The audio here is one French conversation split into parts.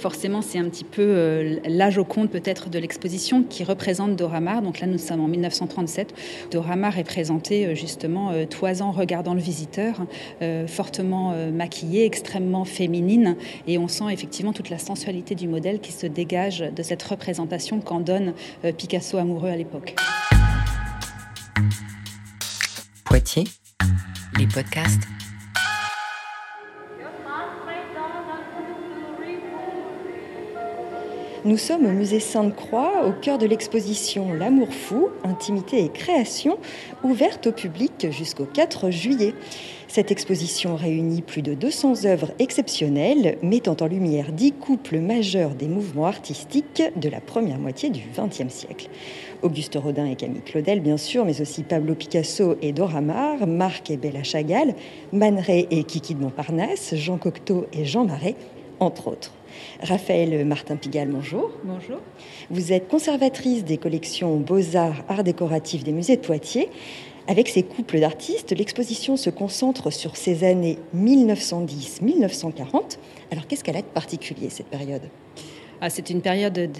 Forcément, c'est un petit peu euh, l'âge au compte peut-être de l'exposition qui représente Dora Maar. Donc là, nous sommes en 1937. Dora Maar est présentée euh, justement euh, toisant regardant le visiteur, fortement maquillée, extrêmement féminine. Et on sent effectivement toute la sensualité du modèle qui se dégage de cette représentation qu'en donne Picasso amoureux à l'époque. Poitiers, les podcasts. Nous sommes au musée Sainte-Croix, au cœur de l'exposition L'amour fou, intimité et création, ouverte au public jusqu'au 4 juillet. Cette exposition réunit plus de 200 œuvres exceptionnelles, mettant en lumière dix couples majeurs des mouvements artistiques de la première moitié du XXe siècle. Auguste Rodin et Camille Claudel, bien sûr, mais aussi Pablo Picasso et Dora Maar, Marc et Bella Chagall, Man et Kiki de Montparnasse, Jean Cocteau et Jean Marais, entre autres. Raphaël Martin-Pigal, bonjour. Bonjour. Vous êtes conservatrice des collections Beaux-Arts, Arts décoratifs des musées de Poitiers. Avec ces couples d'artistes, l'exposition se concentre sur ces années 1910-1940. Alors qu'est-ce qu'elle a de particulier, cette période? Ah, c'est une période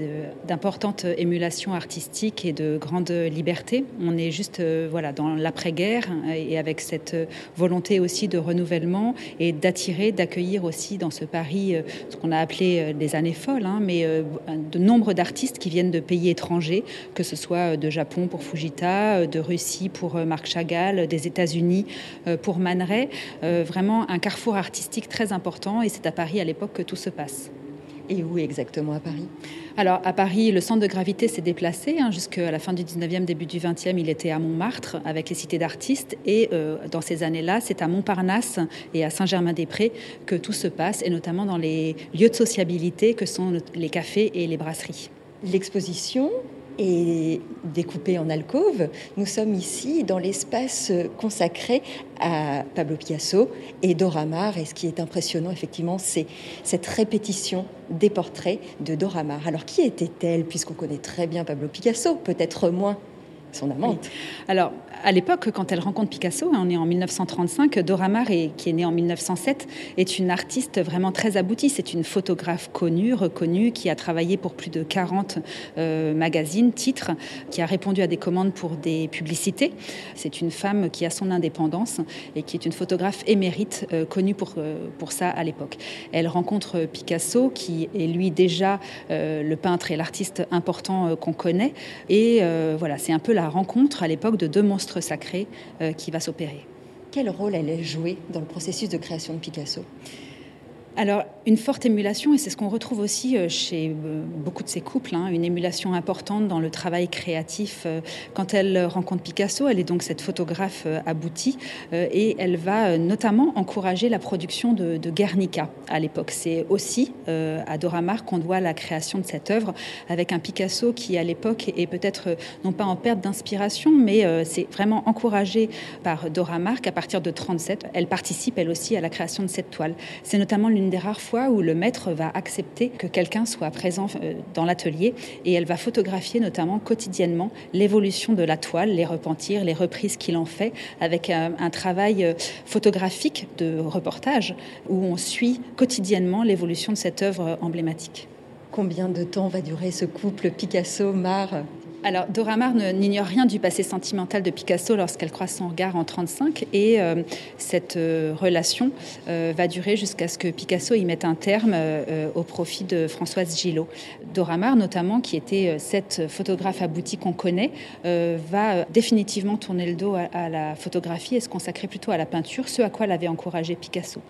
d'importante émulation artistique et de grande liberté. On est juste euh, voilà, dans l'après-guerre et avec cette volonté aussi de renouvellement et d'attirer, d'accueillir aussi dans ce Paris euh, ce qu'on a appelé les euh, années folles, hein, mais de nombre d'artistes qui viennent de pays étrangers, que ce soit de Japon pour Fujita, de Russie pour Marc Chagall, des États-Unis pour Man Ray. Vraiment un carrefour artistique très important et c'est à Paris à l'époque que tout se passe. Et où exactement à Paris? Alors à Paris, le centre de gravité s'est déplacé. Hein, Jusqu'à la fin du 19e, début du 20e, il était à Montmartre avec les cités d'artistes. Et euh, dans ces années-là, c'est à Montparnasse et à Saint-Germain-des-Prés que tout se passe, et notamment dans les lieux de sociabilité que sont les cafés et les brasseries. L'exposition et découpé en alcôve, nous sommes ici dans l'espace consacré à Pablo Picasso et Dora Maar. Et ce qui est impressionnant, effectivement, c'est cette répétition des portraits de Dora Maar. Alors, qui était-elle, puisqu'on connaît très bien Pablo Picasso, peut-être moins son amante Alors, à l'époque, quand elle rencontre Picasso, hein, on est en 1935, Dora Maar, qui est née en 1907, est une artiste vraiment très aboutie. C'est une photographe connue, reconnue, qui a travaillé pour plus de 40 euh, magazines, titres, qui a répondu à des commandes pour des publicités. C'est une femme qui a son indépendance et qui est une photographe émérite, euh, connue pour, euh, pour ça à l'époque. Elle rencontre Picasso, qui est lui déjà le peintre et l'artiste important qu'on connaît. Et voilà, c'est un peu la rencontre à l'époque de deux monstres sacré euh, qui va s'opérer. Quel rôle elle a joué dans le processus de création de Picasso? Alors, une forte émulation, et c'est ce qu'on retrouve aussi euh, chez euh, beaucoup de ces couples, hein, une émulation importante dans le travail créatif. Euh, quand elle rencontre Picasso, elle est donc cette photographe aboutie, et elle va notamment encourager la production de, Guernica à l'époque. C'est aussi à Dora Maar qu'on doit la création de cette œuvre, avec un Picasso qui, à l'époque, est peut-être non pas en perte d'inspiration, mais c'est vraiment encouragé par Dora Maar qu'à partir de 37, elle participe elle aussi à la création de cette toile. C'est notamment l'une une des rares fois où le maître va accepter que quelqu'un soit présent euh, dans l'atelier et elle va photographier notamment quotidiennement l'évolution de la toile, les repentirs, les reprises qu'il en fait, avec un, un travail euh, photographique de reportage où on suit quotidiennement l'évolution de cette œuvre emblématique. Combien de temps va durer ce couple Picasso-Mar alors, Dora Maar n'ignore rien du passé sentimental de Picasso lorsqu'elle croise son regard en 35 et euh, cette euh, relation euh, va durer jusqu'à ce que Picasso y mette un terme au profit de Françoise Gillot. Dora Maar, notamment, qui était cette photographe aboutie qu'on connaît, va définitivement tourner le dos à, la photographie et se consacrer plutôt à la peinture, ce à quoi l'avait encouragé Picasso.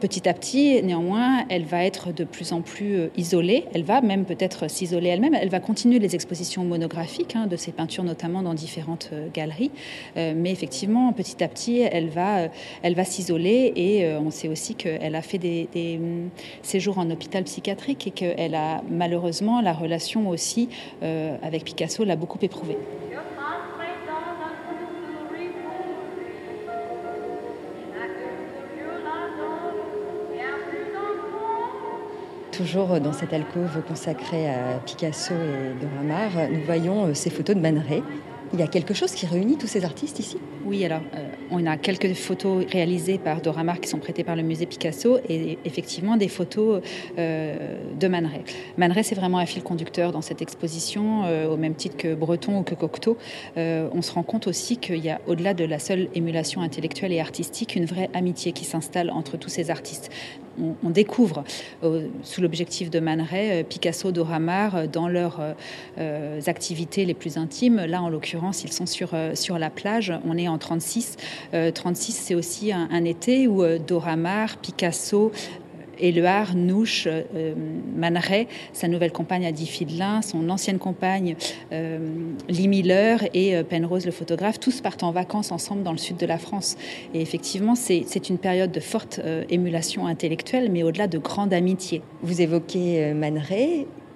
Petit à petit, néanmoins, elle va être de plus en plus isolée, elle va même peut-être s'isoler elle-même, elle va continuer les expositions monographiques Hein, de ses peintures, notamment dans différentes euh, galeries. Euh, mais effectivement, petit à petit, elle va, euh, s'isoler et on sait aussi qu'elle a fait des, des, hum, séjours en hôpital psychiatrique et qu'elle a malheureusement la relation aussi avec Picasso l'a beaucoup éprouvée. Toujours dans cette alcôve consacrée à Picasso et Dora Maar, nous voyons euh, ces photos de Man Il y a quelque chose qui réunit tous ces artistes ici? Oui, alors euh, on a quelques photos réalisées par Dora Maar qui sont prêtées par le musée Picasso et effectivement des photos euh, de Man Ray. Man Ray, c'est vraiment un fil conducteur dans cette exposition, euh, au même titre que Breton ou que Cocteau. on se rend compte aussi qu'il y a, au-delà de la seule émulation intellectuelle et artistique, une vraie amitié qui s'installe entre tous ces artistes on, découvre sous l'objectif de Man Ray, Picasso, Dora Maar dans leurs activités les plus intimes. Là, en l'occurrence, ils sont sur, la plage. 36. 36, c'est aussi un, été où Dora Maar, Picasso, Éluard, Nouche, euh, Manet, sa nouvelle compagne Adi Fidelin, son ancienne compagne euh, Lee Miller et euh, Penrose le photographe, tous partent en vacances ensemble dans le sud de la France. Et effectivement, c'est une période de forte émulation intellectuelle, mais au-delà de grande amitié. Vous évoquez Man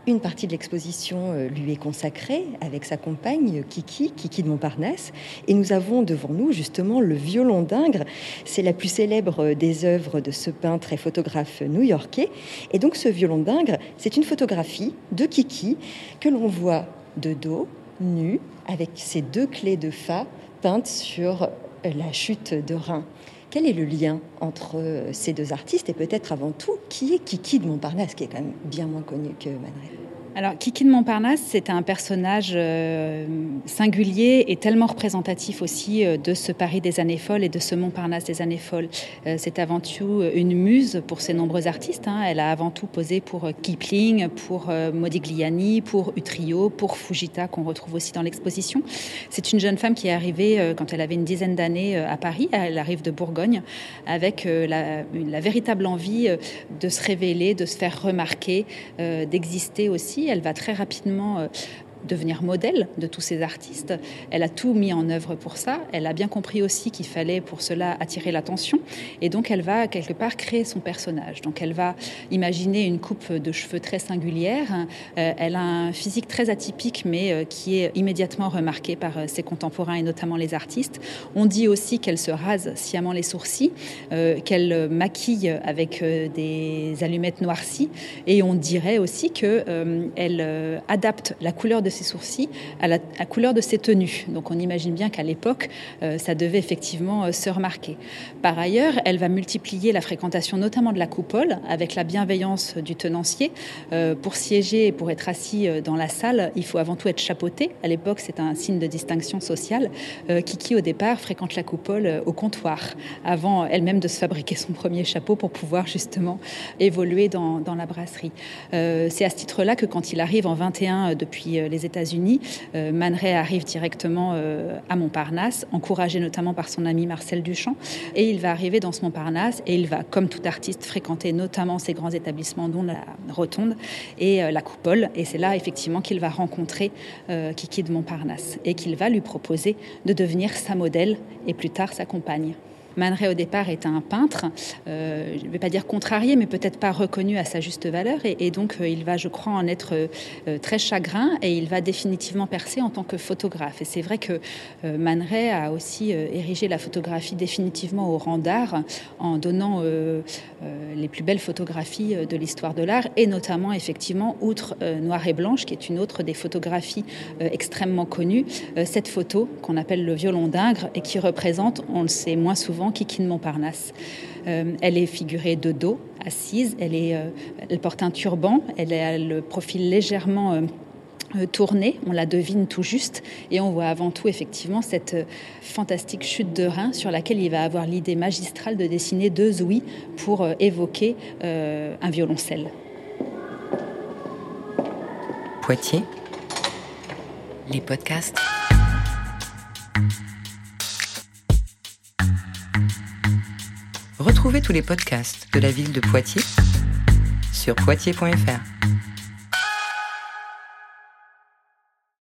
une partie de l'exposition euh, lui est consacrée avec sa compagne Kiki, Kiki de Montparnasse. Et nous avons devant nous justement le violon d'Ingres. C'est la plus célèbre des œuvres de ce peintre et photographe new-yorkais. Et donc ce violon d'Ingres, c'est une photographie de Kiki que l'on voit de dos, nu, avec ses deux clés de Fa peintes sur la chute de Rhin. Quel est le lien entre ces deux artistes et peut-être avant tout, qui est Kiki de Montparnasse, qui est quand même bien moins connu que Manet alors, Kiki de Montparnasse, c'est un personnage euh, singulier et tellement représentatif aussi euh, de ce Paris des années folles et de ce Montparnasse des années folles. Euh, c'est avant tout une muse pour ses nombreux artistes. Hein. Elle a avant tout posé pour Kipling, pour Modigliani, pour Utrio, pour Fujita, qu'on retrouve aussi dans l'exposition. C'est une jeune femme qui est arrivée quand elle avait une dizaine d'années à Paris. Elle arrive de Bourgogne avec la, la véritable envie de se révéler, de se faire remarquer, d'exister aussi elle va très rapidement euh, devenir modèle de tous ces artistes. Elle a tout mis en œuvre pour ça. Elle a bien compris aussi qu'il fallait pour cela attirer l'attention. Et donc, elle va quelque part créer son personnage. Donc, elle va imaginer une coupe de cheveux très singulière. Euh, elle a un physique très atypique, mais euh, qui est immédiatement remarqué par euh, ses contemporains et notamment les artistes. On dit aussi qu'elle se rase sciemment les sourcils, qu'elle maquille avec des allumettes noircies. Et on dirait aussi qu'elle adapte la couleur de ses sourcils à la, couleur de ses tenues. Donc on imagine bien qu'à l'époque, euh, ça devait effectivement euh, se remarquer. Par ailleurs, elle va multiplier la fréquentation notamment de la coupole avec la bienveillance du tenancier. Euh, pour siéger et pour être assis dans la salle, il faut avant tout être chapeauté. À l'époque, c'est un signe de distinction sociale. Kiki, au départ, fréquente la coupole au comptoir, avant elle-même de se fabriquer son premier chapeau pour pouvoir justement évoluer dans, dans la brasserie. c'est à ce titre-là que quand il arrive en 21 depuis les États-Unis, euh, Man arrive directement euh, à Montparnasse, encouragé notamment par son ami Marcel Duchamp. Et il va arriver dans ce Montparnasse et il va, comme tout artiste, fréquenter notamment ces grands établissements, dont la Rotonde et euh, la Coupole. Et c'est là, effectivement, qu'il va rencontrer Kiki de Montparnasse et qu'il va lui proposer de devenir sa modèle et plus tard sa compagne. Man Ray, au départ, est un peintre, euh, je ne vais pas dire contrarié, mais peut-être pas reconnu à sa juste valeur. Et, donc, euh, il va, je crois, en être euh, très chagrin et il va définitivement percer en tant que photographe. Et c'est vrai que Man Ray a aussi érigé la photographie définitivement au rang d'art en donnant les plus belles photographies de l'histoire de l'art et notamment, effectivement, outre Noir et Blanche, qui est une autre des photographies extrêmement connues, cette photo qu'on appelle le violon d'Ingres et qui représente, on le sait moins souvent, Kiki de Montparnasse. Euh, elle est figurée de dos, assise, euh, elle porte un turban, elle a le profil légèrement euh, tourné, on la devine tout juste, et on voit avant tout effectivement cette fantastique chute de rein sur laquelle il va avoir l'idée magistrale de dessiner deux ouïes pour évoquer un violoncelle. Poitiers, les podcasts. Retrouvez tous les podcasts de la ville de Poitiers sur poitiers.fr.